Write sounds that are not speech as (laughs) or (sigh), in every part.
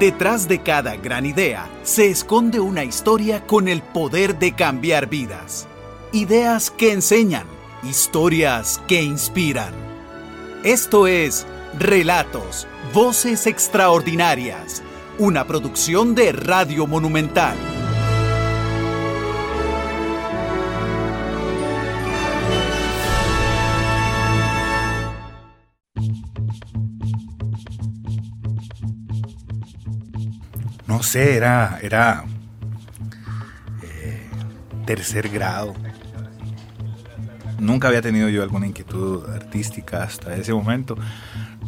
Detrás de cada gran idea se esconde una historia con el poder de cambiar vidas. Ideas que enseñan, historias que inspiran. Esto es Relatos, Voces Extraordinarias, una producción de Radio Monumental. No sé, era, era eh, tercer grado. Nunca había tenido yo alguna inquietud artística hasta ese momento.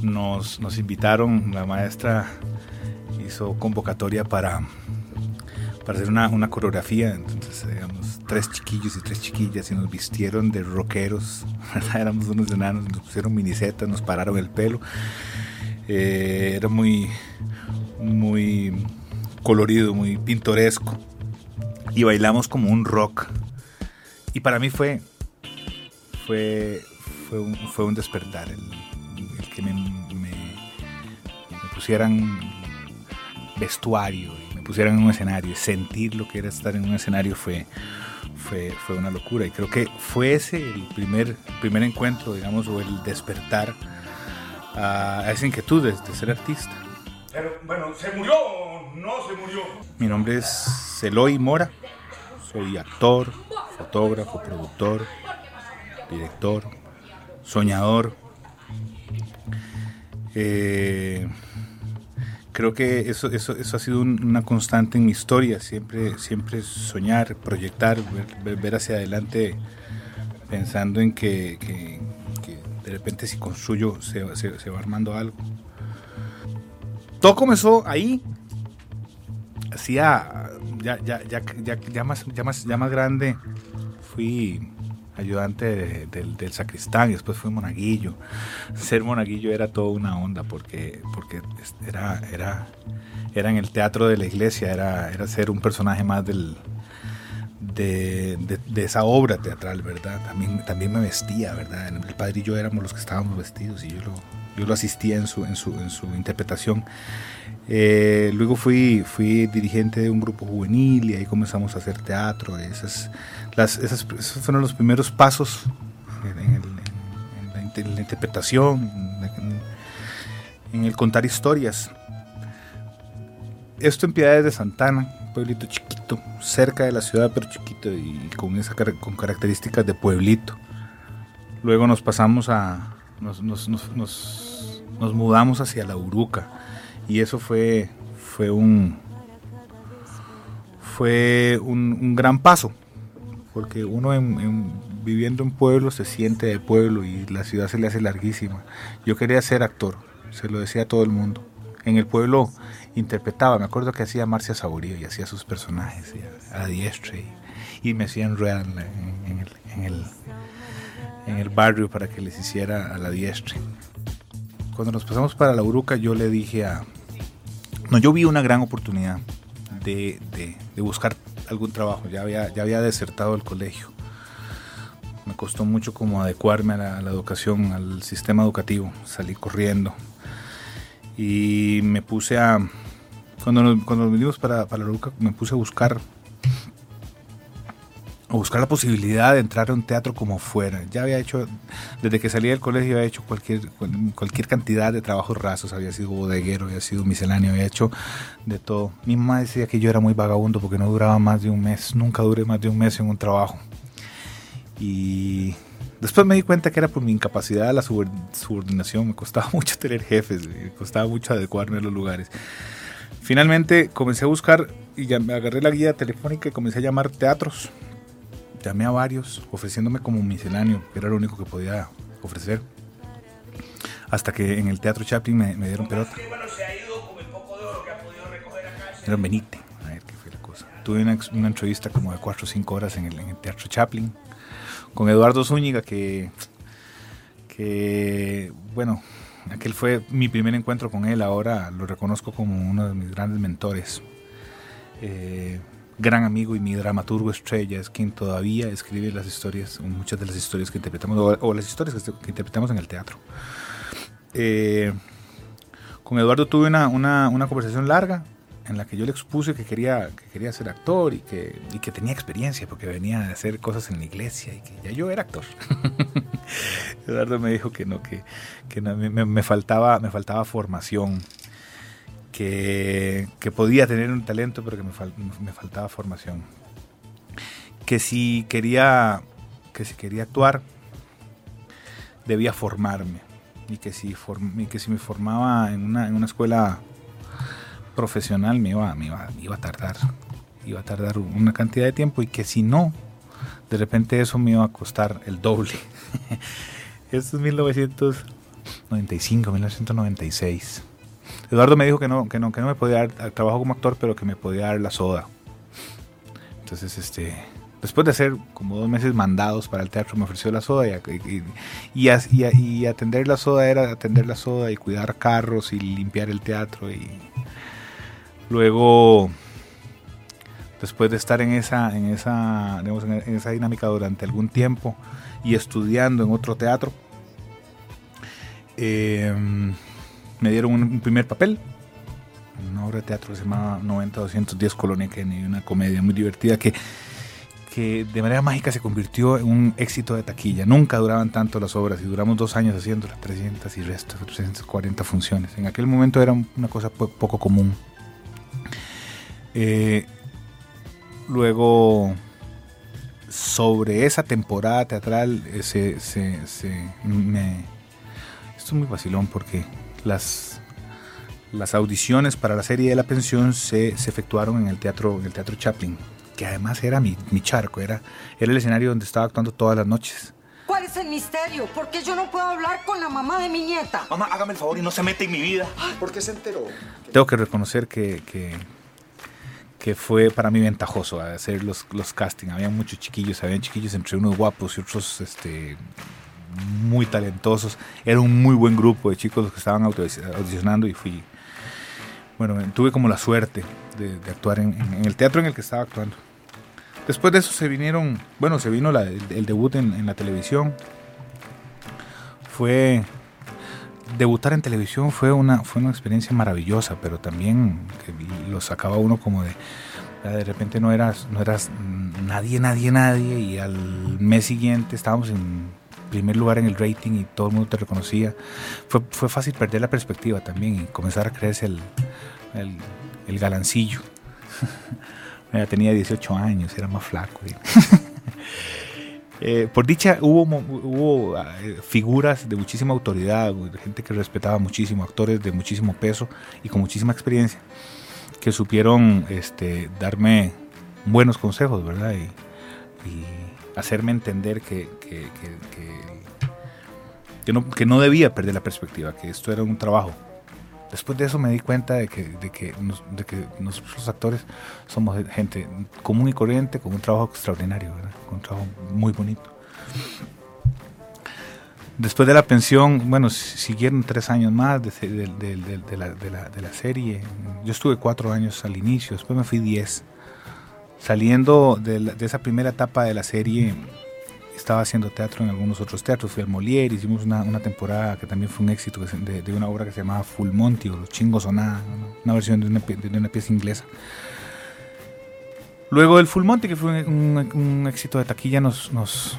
Nos, invitaron, la maestra hizo convocatoria para, para hacer una, una coreografía. Entonces, éramos tres chiquillos y tres chiquillas y nos vistieron de rockeros. (laughs) Éramos unos enanos, nos pusieron minisetas, nos pararon el pelo. Eh, era muy, muy colorido, muy pintoresco. Y bailamos como un rock. Y para mí fue, fue, fue, un, fue un despertar. El, que me, pusieran vestuario y me pusieran en un escenario. Sentir lo que era estar en un escenario fue, fue, fue una locura. Y creo que fue ese el primer, primer encuentro, digamos, o el despertar a, esa inquietud de ser artista. Pero bueno, se murió no se murió. Mi nombre es Eloy Mora. Soy actor, fotógrafo, productor, director, soñador. Eh, creo que eso, eso, eso, ha sido una constante en mi historia, siempre, siempre soñar, proyectar, ver, hacia adelante pensando en que, de repente si construyo se, se va armando algo. Todo comenzó ahí, hacía, ya, ya, ya, ya, más, ya, más, ya más grande, fui ayudante del, sacristán y después fui monaguillo. Ser monaguillo era toda una onda porque, porque era, era, era en el teatro de la iglesia, era, era ser un personaje más del, de, esa obra teatral, ¿verdad? También, también me vestía, ¿verdad? El padre y yo éramos los que estábamos vestidos y yo lo, yo lo asistía en su, en su, en su interpretación. Eh, luego fui, fui dirigente de un grupo juvenil y ahí comenzamos a hacer teatro. Esas, las, esas, esos fueron los primeros pasos en, la, interpretación, en, el contar historias. Esto en Piedades de Santana, pueblito chiquito, cerca de la ciudad, pero chiquito y con, esa, con características de pueblito. Luego nos pasamos a. Nos, nos, nos, mudamos hacia la Uruca y eso fue, fue un fue un, gran paso porque uno viviendo en pueblo se siente de pueblo y la ciudad se le hace larguísima yo quería ser actor se lo decía a todo el mundo en el pueblo interpretaba me acuerdo que hacía Marcia Saborío y hacía sus personajes a la diestra y, me hacían rueda en, el, barrio para que les hiciera a la diestra cuando nos pasamos para la Uruca, yo le dije a... No, yo vi una gran oportunidad de, buscar algún trabajo. Ya había, ya había desertado el colegio. Me costó mucho como adecuarme a la, educación, al sistema educativo. Salí corriendo. Y me puse a... Cuando nos, cuando vinimos para, para la Uruca, me puse a buscar o buscar la posibilidad de entrar a un teatro como fuera. Ya había hecho, desde que salí del colegio, había hecho cualquier, cualquier cantidad de trabajos rasos, había sido bodeguero, había sido misceláneo, había hecho de todo. Mi mamá decía que yo era muy vagabundo porque no duraba más de un mes, nunca duré más de un mes en un trabajo. Y después me di cuenta que era por mi incapacidad la subordinación, me costaba (laughs) mucho tener jefes, me costaba mucho adecuarme a los lugares. Finalmente comencé a buscar y ya me agarré la guía telefónica y comencé a llamar teatros llamé a varios ofreciéndome como misceláneo, que era lo único que podía ofrecer. Hasta que en el Teatro Chaplin me, dieron pelota. Era Benite, a ver qué fue la cosa. Tuve una, entrevista como de 4 o 5 horas en el, Teatro Chaplin con Eduardo Zúñiga, que, que, bueno, aquel fue mi primer encuentro con él. Ahora lo reconozco como uno de mis grandes mentores. Eh, gran amigo y mi dramaturgo estrella, es quien todavía escribe las historias, muchas de las historias que interpretamos, o, las historias que, interpretamos en el teatro. Eh, Con Eduardo tuve una, una, una conversación larga en la que yo le expuse que quería, que quería ser actor y que, y que tenía experiencia porque venía a hacer cosas en la iglesia y que ya yo era actor. (laughs) Eduardo me dijo que no, que, que no, me, me, faltaba, me faltaba formación, que, que, podía tener un talento pero que me, fal, me, faltaba formación. Que si quería, que si quería actuar debía formarme y que si, form, y que si me formaba en una, en una escuela profesional me iba, me iba, iba a tardar, iba a tardar una cantidad de tiempo y que si no, de repente eso me iba a costar el doble. (laughs) Esto es 1995, 1996. Eduardo me dijo que no, que no, que no me podía dar trabajo como actor, pero que me podía dar la soda. Entonces, este, después de hacer como dos meses mandados para el teatro, me ofreció la soda y, y, atender la soda era atender la soda y cuidar carros y limpiar el teatro y Luego, después de estar en esa, en esa, en esa dinámica durante algún tiempo y estudiando en otro teatro, eh, me dieron un, primer papel, una obra de teatro que se llamaba 90-210 Colonia Kennedy, una comedia muy divertida que, que de manera mágica se convirtió en un éxito de taquilla. Nunca duraban tanto las obras y duramos dos años haciendo las 300 y restos, 340 funciones. En aquel momento era una cosa poco común. Eh, luego, sobre esa temporada teatral, eh, se, se, me, esto es muy vacilón porque las, las audiciones para la serie de la pensión se, se efectuaron en el teatro, en el teatro Chaplin, que además era mi, mi charco, era, era el escenario donde estaba actuando todas las noches. ¿Cuál es el misterio? ¿Por qué yo no puedo hablar con la mamá de mi nieta? Mamá, hágame el favor y no se mete en mi vida. ¿Por qué se enteró? Tengo que reconocer que, que que fue para mí ventajoso hacer los, los castings. Había muchos chiquillos, habían chiquillos entre unos guapos y otros este, muy talentosos. Era un muy buen grupo de chicos los que estaban audicionando y fui, bueno, tuve como la suerte de, actuar en, el teatro en el que estaba actuando. Después de eso se vinieron, bueno, se vino el, debut en la televisión. Fue debutar en televisión fue una, fue una experiencia maravillosa, pero también que lo sacaba uno como de, de repente no eras, no eras nadie, nadie, nadie, y al mes siguiente estábamos en primer lugar en el rating y todo el mundo te reconocía. Fue, fue fácil perder la perspectiva también y comenzar a creerse el, el, el galancillo. (laughs) tenía 18 años, era más flaco. Por dicha, hubo, hubo eh, figuras de muchísima autoridad, gente que respetaba muchísimo, actores de muchísimo peso y con muchísima experiencia, que supieron este, darme buenos consejos, ¿verdad? Y, y hacerme entender que, que, que, que no debía perder la perspectiva, que esto era un trabajo después de eso me di cuenta de que, de que, nosotros los actores somos gente común y corriente con un trabajo extraordinario, con un trabajo muy bonito. Después de la pensión, bueno, siguieron tres años más de, la, serie. Yo estuve cuatro años al inicio, después me fui diez. Saliendo de, esa primera etapa de la serie, estaba haciendo teatro en algunos otros teatros. Fui al Molière, hicimos una, una temporada que también fue un éxito de, una obra que se llamaba Full Monty o Los Chingos o Nada, una versión de una, de una pieza inglesa. Luego del Full Monty, que fue un, éxito de taquilla, nos, nos,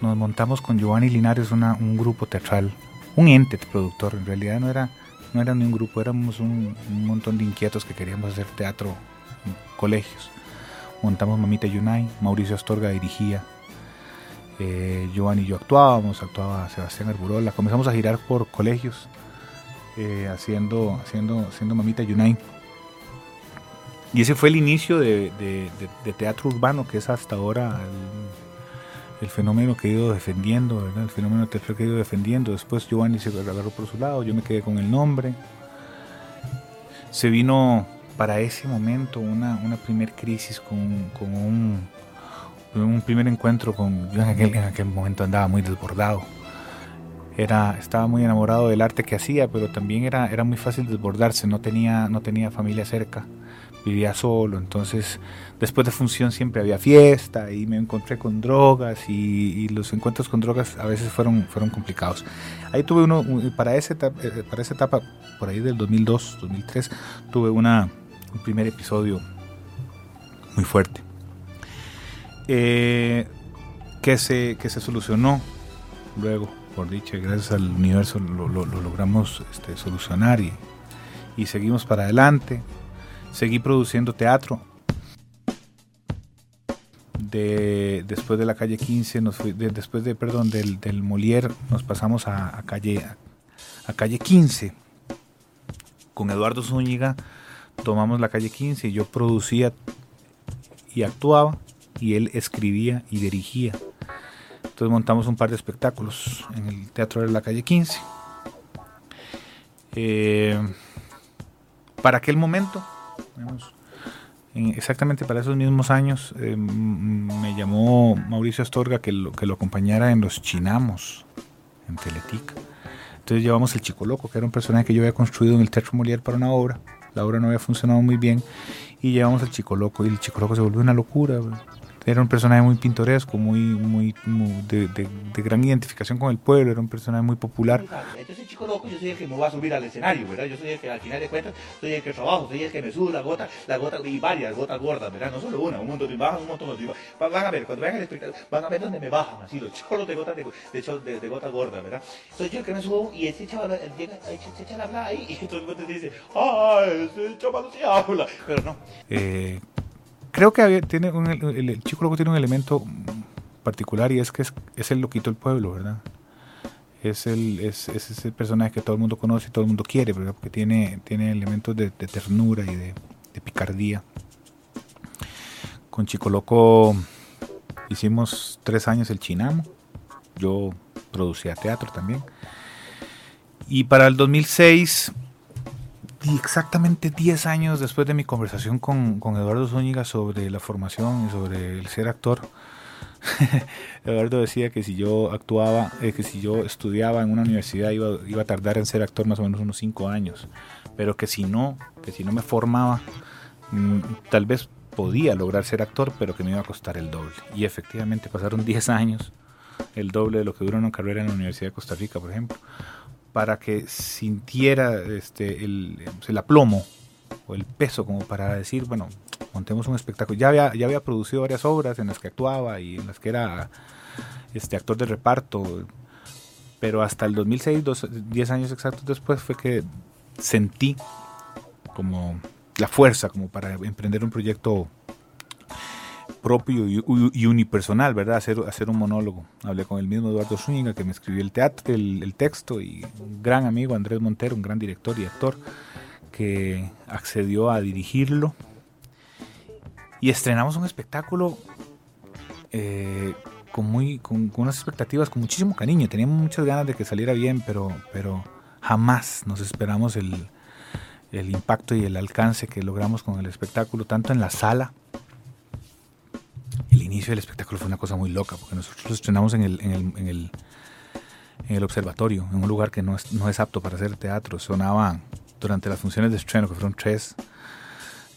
nos, montamos con Giovanni Linares una, un grupo teatral, un ente productor. En realidad no era, no era ni un grupo, éramos un, un montón de inquietos que queríamos hacer teatro en colegios. Montamos Mamita Yunay, Mauricio Astorga dirigía, eh, Giovanni y yo actuábamos, actuaba Sebastián Arburola, comenzamos a girar por colegios eh, haciendo, haciendo, haciendo Mamita Yunay. Y ese fue el inicio de, teatro urbano, que es hasta ahora el, el fenómeno que he ido defendiendo, ¿verdad? el fenómeno teatral que he ido defendiendo. Después Giovanni se agarró por su lado, yo me quedé con el nombre. Se vino para ese momento una, una primer crisis con, con un un primer encuentro con yo en aquel, en aquel momento andaba muy desbordado era estaba muy enamorado del arte que hacía pero también era era muy fácil desbordarse no tenía no tenía familia cerca vivía solo, entonces después de función siempre había fiesta y me encontré con drogas y, los encuentros con drogas a veces fueron, fueron complicados. Ahí tuve uno, para, ese, eh, para esa etapa, por ahí del 2002, 2003, tuve una, un primer episodio muy fuerte. Eh, que, se, que se solucionó luego, por dicha, gracias al universo lo, logramos este, solucionar y, y seguimos para adelante seguí produciendo teatro. De, después de la calle 15, nos fui, después de, perdón, del, del Molière, nos pasamos a, calle, a, calle 15. Con Eduardo Zúñiga tomamos la calle 15 y yo producía y actuaba y él escribía y dirigía. Entonces montamos un par de espectáculos en el Teatro de la calle 15. Eh, para aquel momento exactamente para esos mismos años eh, me llamó Mauricio Astorga que lo, que lo acompañara en Los Chinamos, en Teletica. Entonces llevamos el Chico Loco, que era un personaje que yo había construido en el Teatro Molière para una obra. La obra no había funcionado muy bien y llevamos el Chico Loco y el Chico Loco se volvió una locura era un personaje muy pintoresco, muy, muy, de, de, gran identificación con el pueblo, era un personaje muy popular. Entonces, chico loco, yo soy el que me va a subir al escenario, ¿verdad? Yo soy el que al final de cuentas, soy el que trabajo, soy el que me sube la gota, la gota y varias gotas gordas, ¿verdad? No solo una, un montón de bajas, un montón de Van a ver, cuando vean el espectáculo, van a ver dónde me bajan, así, los chorros de gotas de, de, de, gotas gordas, ¿verdad? Soy yo el que me subo y ese chaval llega, se echa la habla ahí (laughs) y todo el mundo dice, ¡ay, ese chaval se habla! Pero no. Eh, creo que tiene el, Chico Loco tiene un elemento particular y es que es, el loquito del pueblo, ¿verdad? Es el, es, ese personaje que todo el mundo conoce y todo el mundo quiere, ¿verdad? Porque tiene, tiene elementos de, ternura y de, picardía. Con Chico Loco hicimos tres años el Chinamo. Yo producía teatro también. Y para el 2006 exactamente 10 años después de mi conversación con, Eduardo Zúñiga sobre la formación y sobre el ser actor, (laughs) Eduardo decía que si yo actuaba, eh, que si yo estudiaba en una universidad iba, iba, a tardar en ser actor más o menos unos 5 años, pero que si no, que si no me formaba, mm, tal vez podía lograr ser actor, pero que me iba a costar el doble. Y efectivamente pasaron 10 años, el doble de lo que dura una carrera en la Universidad de Costa Rica, por ejemplo para que sintiera este, el, el, aplomo o el peso como para decir, bueno, montemos un espectáculo. Ya había, ya había producido varias obras en las que actuaba y en las que era este, actor de reparto, pero hasta el 2006, 10 años exactos después, fue que sentí como la fuerza como para emprender un proyecto propio y, unipersonal, ¿verdad? Hacer, hacer un monólogo. Hablé con el mismo Eduardo Zúñiga que me escribió el, teatro, el, texto y un gran amigo Andrés Montero, un gran director y actor que accedió a dirigirlo. Y estrenamos un espectáculo eh, con, muy, con, unas expectativas, con muchísimo cariño. Teníamos muchas ganas de que saliera bien, pero, pero jamás nos esperamos el, el impacto y el alcance que logramos con el espectáculo, tanto en la sala el inicio del espectáculo fue una cosa muy loca, porque nosotros lo estrenamos en el, en el, en el, en el observatorio, en un lugar que no es, no es apto para hacer teatro. Sonaban, durante las funciones de estreno, que fueron tres,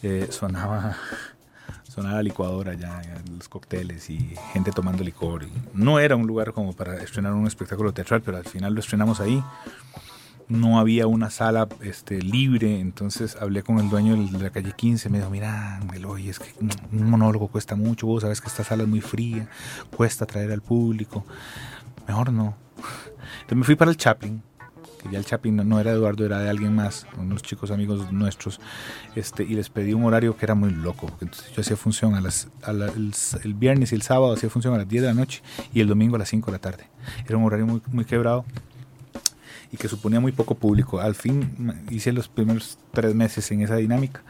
eh, sonaba, (laughs) sonaba licuadora ya, los cócteles y gente tomando licor. Y no era un lugar como para estrenar un espectáculo teatral, pero al final lo estrenamos ahí no había una sala este, libre, entonces hablé con el dueño de la calle 15, me dijo, mira, oye, es que un monólogo cuesta mucho, vos sabes que esta sala es muy fría, cuesta traer al público, mejor no. Entonces me fui para el Chaplin, que ya el Chaplin no, era de Eduardo, era de alguien más, unos chicos amigos nuestros, este, y les pedí un horario que era muy loco, entonces yo hacía función a las, el, viernes y el sábado hacía función a las 10 de la noche y el domingo a las 5 de la tarde. Era un horario muy, muy quebrado y que suponía muy poco público. Al fin hice los primeros tres meses en esa dinámica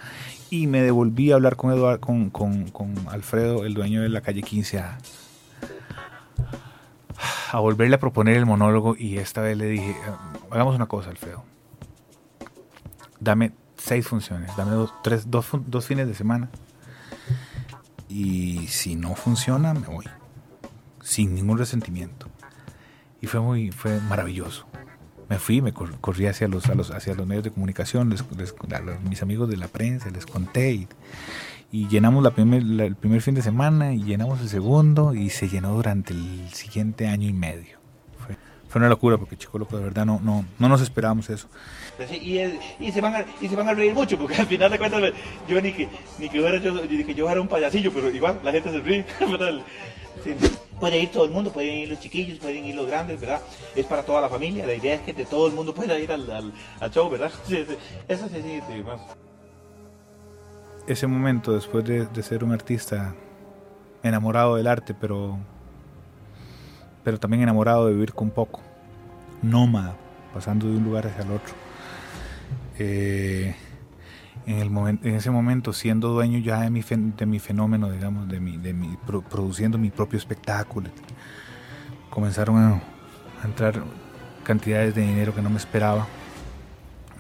y me devolví a hablar con, Eduardo, con, con, con Alfredo, el dueño de la calle 15, a, volverle a proponer el monólogo y esta vez le dije, hagamos una cosa, Alfredo. Dame seis funciones, dame dos, tres, dos, dos fines de semana. Y si no funciona, me voy. Sin ningún resentimiento. Y fue muy, fue maravilloso me fui, me corrí hacia los, los, hacia los medios de comunicación, les, a mis amigos de la prensa, les conté y, llenamos la primer, el primer fin de semana y llenamos el segundo y se llenó durante el siguiente año y medio. Fue, fue una locura porque Chico Loco de verdad no, no, no nos esperábamos eso. Pues y, se van a, y se van a reír mucho porque al final de cuentas yo ni que, ni que, yo, fuera un payasillo, pero igual la gente se ríe. (laughs) Sí. Puede ir todo el mundo, pueden ir los chiquillos, pueden ir los grandes, ¿verdad? Es para toda la familia, la idea es que de todo el mundo (laughs) pueda ir al, al, show, ¿verdad? (laughs) Eso sí, sí, sí más. Ese momento, después de, de, ser un artista enamorado del arte, pero, pero también enamorado de vivir con poco, nómada, pasando de un lugar hacia el otro. Eh, en, el momento, en ese momento siendo dueño ya de mi, de mi fenómeno, digamos, de mi, de mi, produciendo mi propio espectáculo. Comenzaron a, entrar cantidades de dinero que no me esperaba.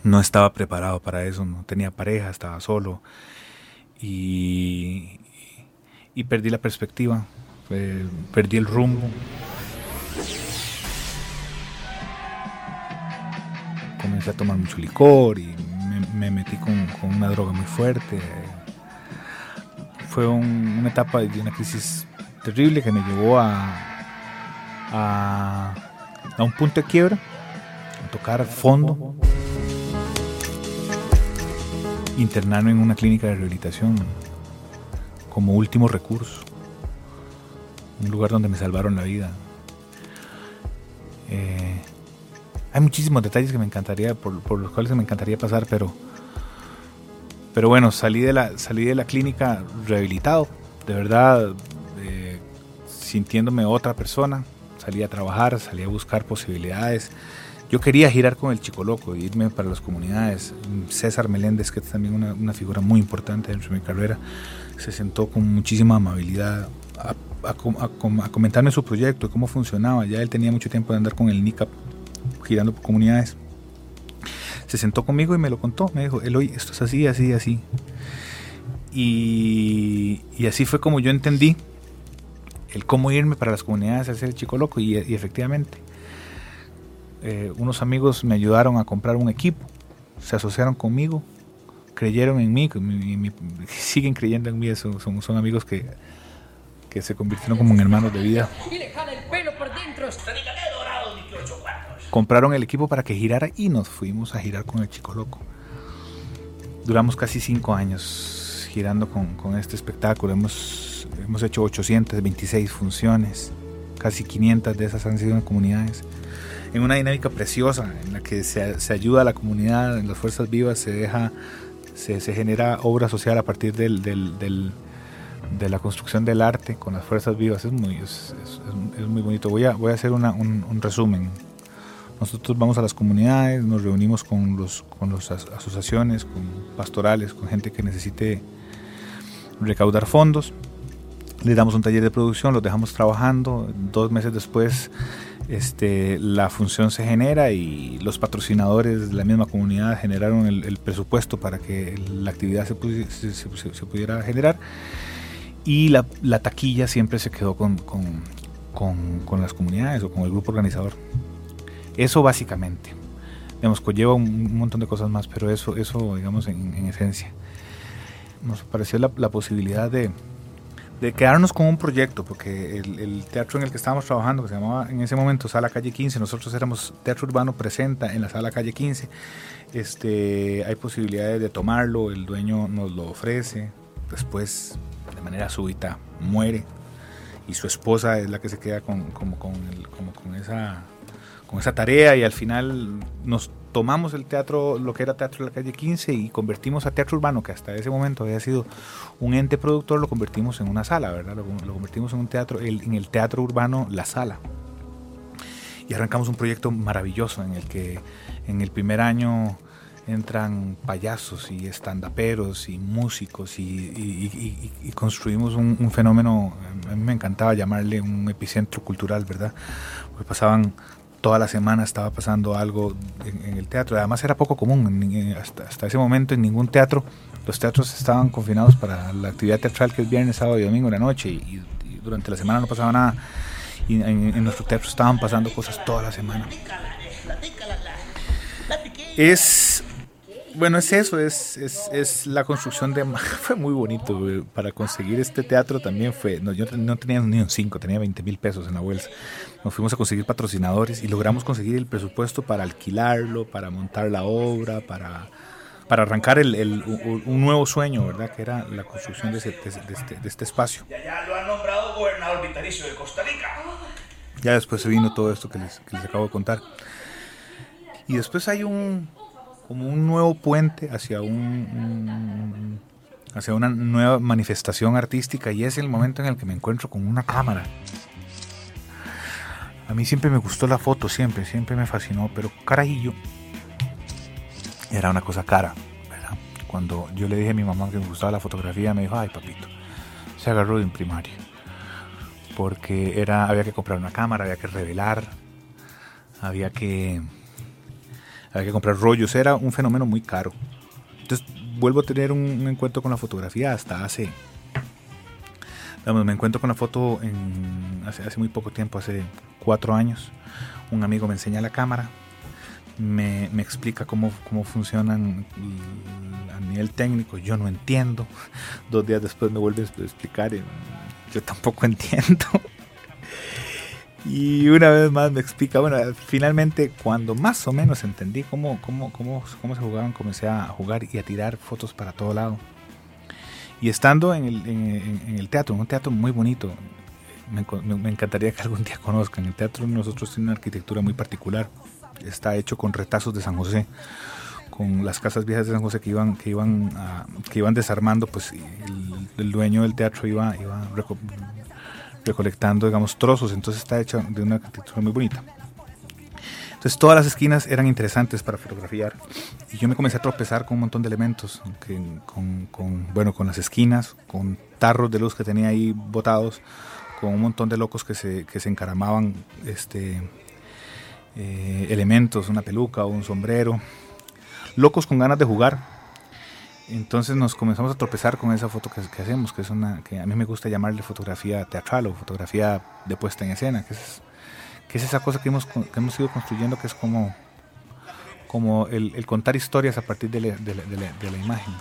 No estaba preparado para eso, no tenía pareja, estaba solo y, y perdí la perspectiva, perdí el rumbo. Comencé a tomar mucho licor y me metí con, una droga muy fuerte. Fue una etapa de una crisis terrible que me llevó a, a, un punto de quiebra, a tocar fondo, internarme en una clínica de rehabilitación como último recurso, un lugar donde me salvaron la vida. Eh, hay muchísimos detalles que me encantaría, por, por, los cuales me encantaría pasar, pero pero bueno, salí de la, salí de la clínica rehabilitado, de verdad, eh, sintiéndome otra persona. Salí a trabajar, salí a buscar posibilidades. Yo quería girar con el Chico Loco, irme para las comunidades. César Meléndez, que es también una, una figura muy importante dentro de mi carrera, se sentó con muchísima amabilidad a, a, comentarme su proyecto, cómo funcionaba. Ya él tenía mucho tiempo de andar con el NICAP girando por comunidades se sentó conmigo y me lo contó. Me dijo, Eloy, esto es así, así, así. Y, así fue como yo entendí el cómo irme para las comunidades a hacer el chico loco. Y, efectivamente, eh, unos amigos me ayudaron a comprar un equipo, se asociaron conmigo, creyeron en mí, (laughs) siguen creyendo en mí, son, son, amigos que, que se convirtieron como en hermanos de vida. Y le el pelo por dentro compraron el equipo para que girara y nos fuimos a girar con el Chico Loco. Duramos casi cinco años girando con, este espectáculo. Hemos, hemos hecho 826 funciones, casi 500 de esas han sido en comunidades. En una dinámica preciosa en la que se, se ayuda a la comunidad, en las fuerzas vivas se deja, se, se genera obra social a partir del, del, de la construcción del arte con las fuerzas vivas es muy, es, es, muy bonito. Voy a, voy a hacer un, un, resumen. Nosotros vamos a las comunidades, nos reunimos con, los, con las asociaciones, con pastorales, con gente que necesite recaudar fondos. Les damos un taller de producción, los dejamos trabajando. Dos meses después este, la función se genera y los patrocinadores de la misma comunidad generaron el, presupuesto para que la actividad se, pudiera generar. Y la, taquilla siempre se quedó con las comunidades o con el grupo organizador. Eso básicamente. Digamos, conlleva un, montón de cosas más, pero eso, eso digamos, en, esencia. Nos pareció la, posibilidad de, quedarnos con un proyecto, porque el, teatro en el que estábamos trabajando, que se llamaba en ese momento Sala Calle 15, nosotros éramos Teatro Urbano Presenta en la Sala Calle 15, este, hay posibilidades de tomarlo, el dueño nos lo ofrece, después de manera súbita muere y su esposa es la que se queda con, con, como con esa con esa tarea y al final nos tomamos el teatro, lo que era Teatro de la Calle 15 y convertimos a Teatro Urbano, que hasta ese momento había sido un ente productor, lo convertimos en una sala, ¿verdad? Lo, convertimos en un teatro, en el Teatro Urbano La Sala. Y arrancamos un proyecto maravilloso en el que en el primer año entran payasos y estandaperos y músicos y, construimos un, un, fenómeno, a mí me encantaba llamarle un epicentro cultural, ¿verdad? Porque pasaban toda la semana estaba pasando algo en, el teatro. Además era poco común, hasta, ese momento en ningún teatro los teatros estaban confinados para la actividad teatral que es viernes, sábado y domingo en la noche y, durante la semana no pasaba nada. Y en, nuestro teatro estaban pasando cosas toda la semana. Es, bueno, es eso, es, es, es la construcción de... (laughs) Fue muy bonito, güey. para conseguir este teatro también fue... No, yo no tenía ni un 5, tenía 20 mil pesos en la bolsa. Nos fuimos a conseguir patrocinadores y logramos conseguir el presupuesto para alquilarlo, para montar la obra, para para arrancar el, el, un nuevo sueño, ¿verdad? Que era la construcción de, ese, de, este, de este, espacio. Ya, lo han nombrado gobernador vitalicio de Costa Rica. Ya después se vino todo esto que les, que les acabo de contar. Y después hay un como un nuevo puente hacia un, hacia una nueva manifestación artística y es el momento en el que me encuentro con una cámara. A mí siempre me gustó la foto, siempre, siempre me fascinó, pero carajillo, era una cosa cara. ¿verdad? Cuando yo le dije a mi mamá que me gustaba la fotografía, me dijo, ay papito, se agarró de un primario. Porque era, había que comprar una cámara, había que revelar, había que, había que comprar rollos, era un fenómeno muy caro. Entonces vuelvo a tener un, encuentro con la fotografía hasta hace, me encuentro con la foto en, hace, hace muy poco tiempo, hace cuatro años. Un amigo me enseña la cámara, me, explica cómo, cómo funcionan a nivel técnico, yo no entiendo. Dos días después me vuelve a explicar, y yo tampoco (laughs) entiendo. Y una vez más me explica, bueno, finalmente cuando más o menos entendí cómo, cómo, cómo, cómo se jugaban, comencé a jugar y a tirar fotos para todo lado. Y estando en el, teatro, un teatro muy bonito, me, me, encantaría que algún día conozcan. El teatro nosotros tiene una arquitectura muy particular está hecho con retazos de San José, con las casas viejas de San José que iban, que iban, que iban desarmando, pues el, dueño del teatro iba, iba recolectando, digamos, trozos, entonces está hecho de una arquitectura muy bonita. Entonces todas las esquinas eran interesantes para fotografiar y yo me comencé a tropezar con un montón de elementos, con, con, bueno, con las esquinas, con tarros de luz que tenía ahí botados, con un montón de locos que se, que se encaramaban este, eh, elementos, una peluca o un sombrero, locos con ganas de jugar. Entonces nos comenzamos a tropezar con esa foto que, hacemos, que es una que a mí me gusta llamarle fotografía teatral o fotografía de puesta en escena, que es, esa cosa que hemos, que hemos ido construyendo, que es como, como el, contar historias a partir de la, imagen.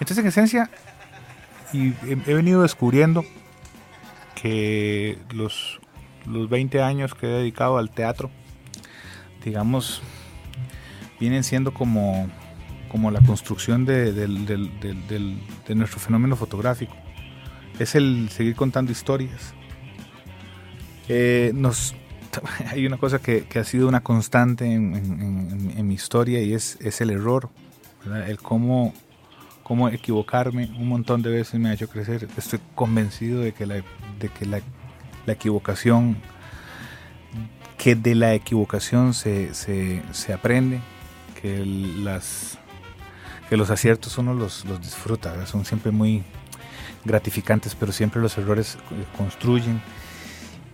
Entonces, en esencia, y he, venido descubriendo que los los 20 años que he dedicado al teatro, digamos, vienen siendo como, como la construcción de, nuestro fenómeno fotográfico. Es el seguir contando historias. Eh, nos, (laughs) hay una cosa que, ha sido una constante en, mi historia y es, es el error, el cómo, cómo equivocarme un montón de veces me ha hecho crecer. Estoy convencido de que la, de que la la equivocación, que de la equivocación se, aprende, que, las, que los aciertos uno los, los disfruta, son siempre muy gratificantes, pero siempre los errores eh, construyen.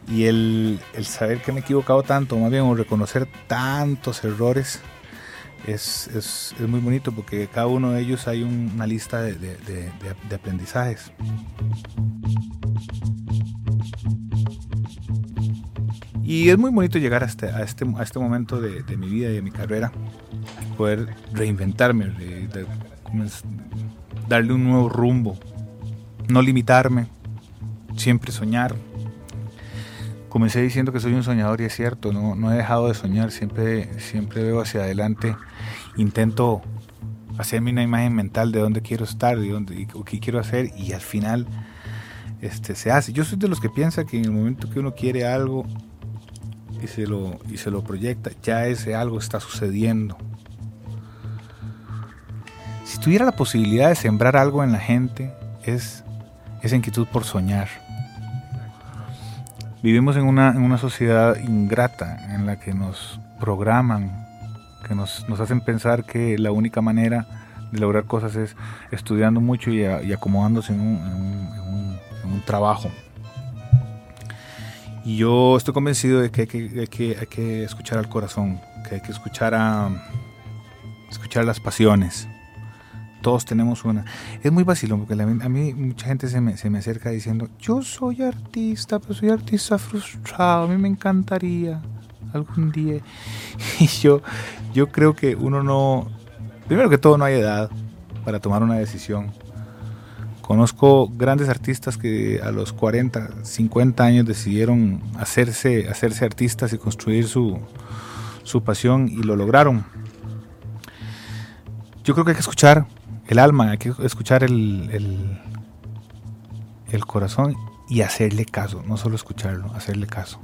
Y el, saber que me he equivocado tanto, más bien, o reconocer tantos errores, es, muy bonito porque cada uno de ellos hay una lista de, de aprendizajes. Y es muy bonito llegar hasta, a, este, a este momento de, mi vida y de mi carrera, poder reinventarme, darle un nuevo rumbo, no limitarme, siempre soñar. Comencé diciendo que soy un soñador y es cierto, no, no he dejado de soñar, siempre, siempre veo hacia adelante, intento hacerme una imagen mental de dónde quiero estar, de dónde, o qué quiero hacer y al final este, se hace. Yo soy de los que piensa que en el momento que uno quiere algo, y se lo, y se lo proyecta, ya ese algo está sucediendo. Si tuviera la posibilidad de sembrar algo en la gente, es esa inquietud por soñar. Vivimos en una, en una sociedad ingrata en la que nos programan, que nos, nos, hacen pensar que la única manera de lograr cosas es estudiando mucho y, acomodándose en un, en un trabajo. Y yo estoy convencido de que hay que, hay que, escuchar al corazón, que hay que escuchar a escuchar las pasiones. Todos tenemos una. Es muy vacilón porque a mí mucha gente se me, se me acerca diciendo, yo soy artista, pero soy artista frustrado, a mí me encantaría. algún día. (laughs) Y yo, yo creo que uno no, primero que todo no hay edad para tomar una decisión. Conozco grandes artistas que a los 40, 50 años decidieron hacerse, hacerse artistas y construir su, su pasión y lo lograron. Yo creo que hay que escuchar el alma, hay que escuchar el, el, corazón y hacerle caso, no solo escucharlo, hacerle caso.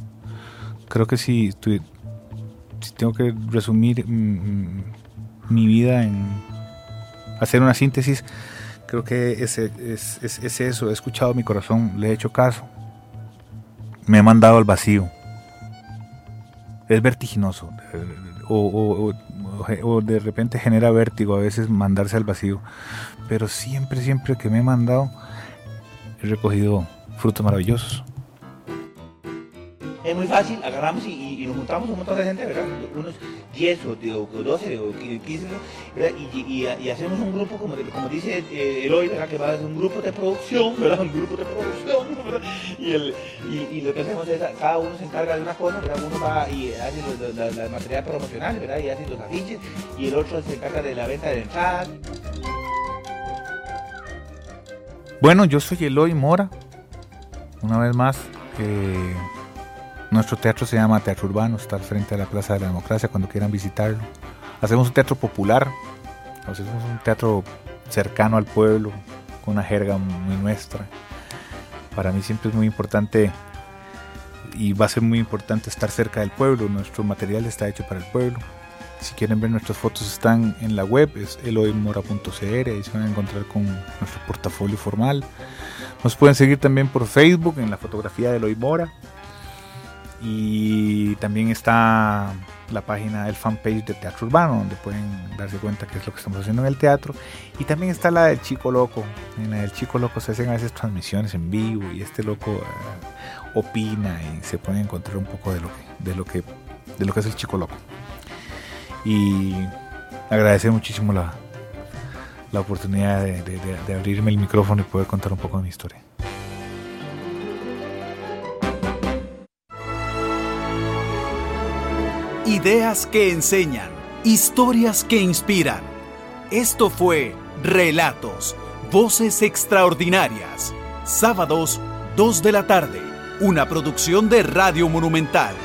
Creo que si, si tengo que resumir mm, mm, mi vida en hacer una síntesis, creo que es, es, es, eso, he escuchado mi corazón, le he hecho caso, me he mandado al vacío. Es vertiginoso, o, o, de repente genera vértigo a veces mandarse al vacío, pero siempre, siempre que me he mandado, he recogido frutos maravillosos. Es muy fácil, agarramos y, nos juntamos un montón de gente, ¿verdad? Unos 10 o, 12 o 15, ¿verdad? Y, hacemos un grupo, como, como dice eh, Eloy, ¿verdad? Que va a ser un grupo de producción, ¿verdad? Un grupo de producción. Y, el, y, lo que hacemos es, cada uno se encarga de una cosa, ¿verdad? Uno va y hace los, la, material promocional, ¿verdad? Y hace los afiches, y el otro se encarga de la venta de entradas. Bueno, yo soy Eloy Mora, una vez más. Eh, nuestro teatro se llama Teatro Urbano, está al frente de la Plaza de la Democracia cuando quieran visitarlo. Hacemos un teatro popular, hacemos un teatro cercano al pueblo, con una jerga muy nuestra. Para mí siempre es muy importante y va a ser muy importante estar cerca del pueblo. Nuestro material está hecho para el pueblo. Si quieren ver nuestras fotos están en la web, es eloymora.cr, ahí se van a encontrar con nuestro portafolio formal. Nos pueden seguir también por Facebook en la fotografía de Eloy Mora. Y también está la página del fanpage de Teatro Urbano, donde pueden darse cuenta qué es lo que estamos haciendo en el teatro. Y también está la del Chico Loco. En la del Chico Loco se hacen a veces transmisiones en vivo y este loco eh, opina y se puede encontrar un poco de lo que, de lo que, de lo que es el Chico Loco. Y agradecer muchísimo la, la oportunidad de, de abrirme el micrófono y poder contar un poco de mi historia. Ideas que enseñan, historias que inspiran. Esto fue Relatos, Voces Extraordinarias. Sábados, 2 de la tarde. Una producción de Radio Monumental.